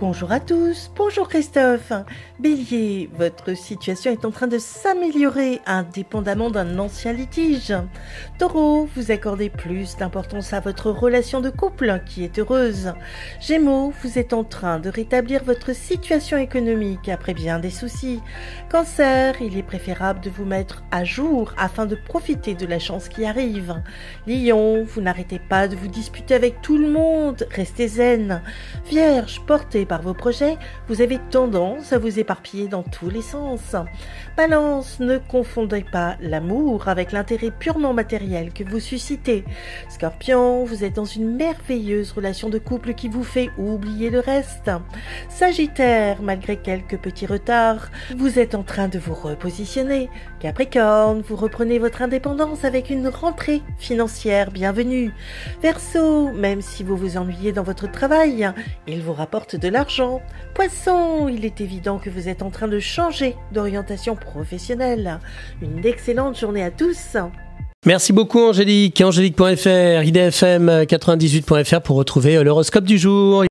Bonjour à tous, bonjour Christophe. Bélier, votre situation est en train de s'améliorer indépendamment d'un ancien litige. Taureau, vous accordez plus d'importance à votre relation de couple qui est heureuse. Gémeaux, vous êtes en train de rétablir votre situation économique après bien des soucis. Cancer, il est préférable de vous mettre à jour afin de profiter de la chance qui arrive. Lion, vous n'arrêtez pas de vous disputer avec tout le monde, restez zen. Vierge, portez par vos projets, vous avez tendance à vous éparpiller dans tous les sens. Balance, ne confondez pas l'amour avec l'intérêt purement matériel que vous suscitez. Scorpion, vous êtes dans une merveilleuse relation de couple qui vous fait oublier le reste. Sagittaire, malgré quelques petits retards, vous êtes en train de vous repositionner. Capricorne, vous reprenez votre indépendance avec une rentrée financière bienvenue. Verseau, même si vous vous ennuyez dans votre travail, il vous rapporte de l'argent Poisson, il est évident que vous êtes en train de changer d'orientation professionnelle. Une excellente journée à tous. Merci beaucoup Angélique. Angélique.fr, idfm98.fr pour retrouver l'horoscope du jour.